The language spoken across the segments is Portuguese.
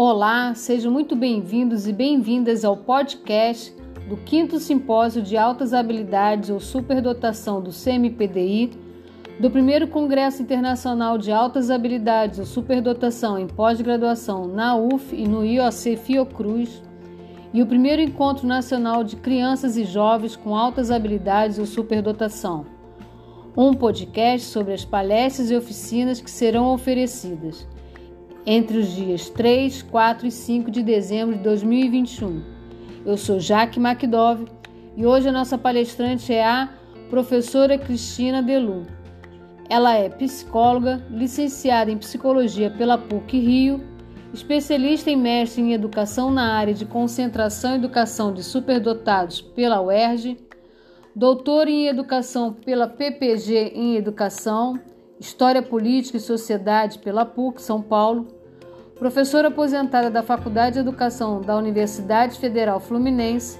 Olá, sejam muito bem-vindos e bem-vindas ao podcast do 5 Simpósio de Altas Habilidades ou Superdotação do CMPDI, do 1 Congresso Internacional de Altas Habilidades ou Superdotação em Pós-Graduação na UF e no IOC Fiocruz, e o primeiro Encontro Nacional de Crianças e Jovens com Altas Habilidades ou Superdotação. Um podcast sobre as palestras e oficinas que serão oferecidas entre os dias 3, 4 e 5 de dezembro de 2021. Eu sou Jaque Macdove e hoje a nossa palestrante é a professora Cristina Delu. Ela é psicóloga, licenciada em psicologia pela PUC Rio, especialista em mestre em educação na área de concentração e educação de superdotados pela UERJ, doutora em educação pela PPG em educação, História Política e Sociedade pela PUC São Paulo. Professora aposentada da Faculdade de Educação da Universidade Federal Fluminense,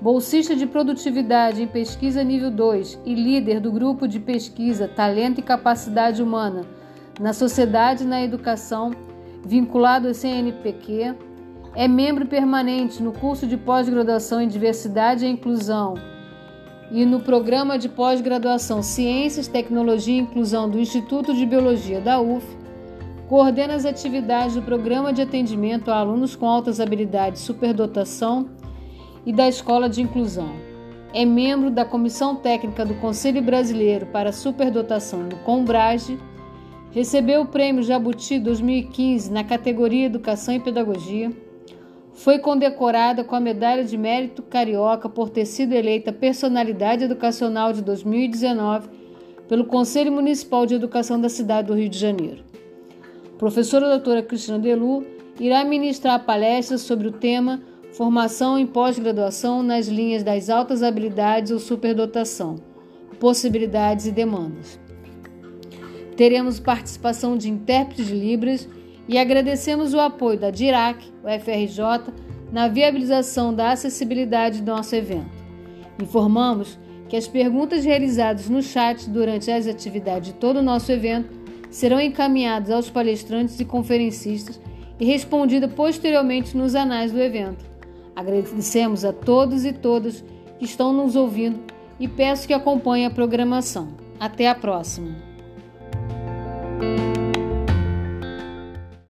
bolsista de produtividade em pesquisa nível 2 e líder do grupo de pesquisa Talento e Capacidade Humana na Sociedade e na Educação, vinculado ao CNPq, é membro permanente no curso de pós-graduação em Diversidade e Inclusão e no programa de pós-graduação Ciências, Tecnologia e Inclusão do Instituto de Biologia da UF Coordena as atividades do Programa de Atendimento a Alunos com Altas Habilidades Superdotação e da Escola de Inclusão. É membro da Comissão Técnica do Conselho Brasileiro para Superdotação do Combrage. Recebeu o Prêmio Jabuti 2015 na categoria Educação e Pedagogia. Foi condecorada com a Medalha de Mérito Carioca por ter sido eleita Personalidade Educacional de 2019 pelo Conselho Municipal de Educação da cidade do Rio de Janeiro professora doutora Cristina Delu irá ministrar palestras sobre o tema Formação em pós-graduação nas linhas das altas habilidades ou superdotação, possibilidades e demandas. Teremos participação de intérpretes de Libras e agradecemos o apoio da DIRAC, o FRJ, na viabilização da acessibilidade do nosso evento. Informamos que as perguntas realizadas no chat durante as atividades de todo o nosso evento serão encaminhados aos palestrantes e conferencistas e respondida posteriormente nos anais do evento. Agradecemos a todos e todas que estão nos ouvindo e peço que acompanhem a programação. Até a próxima!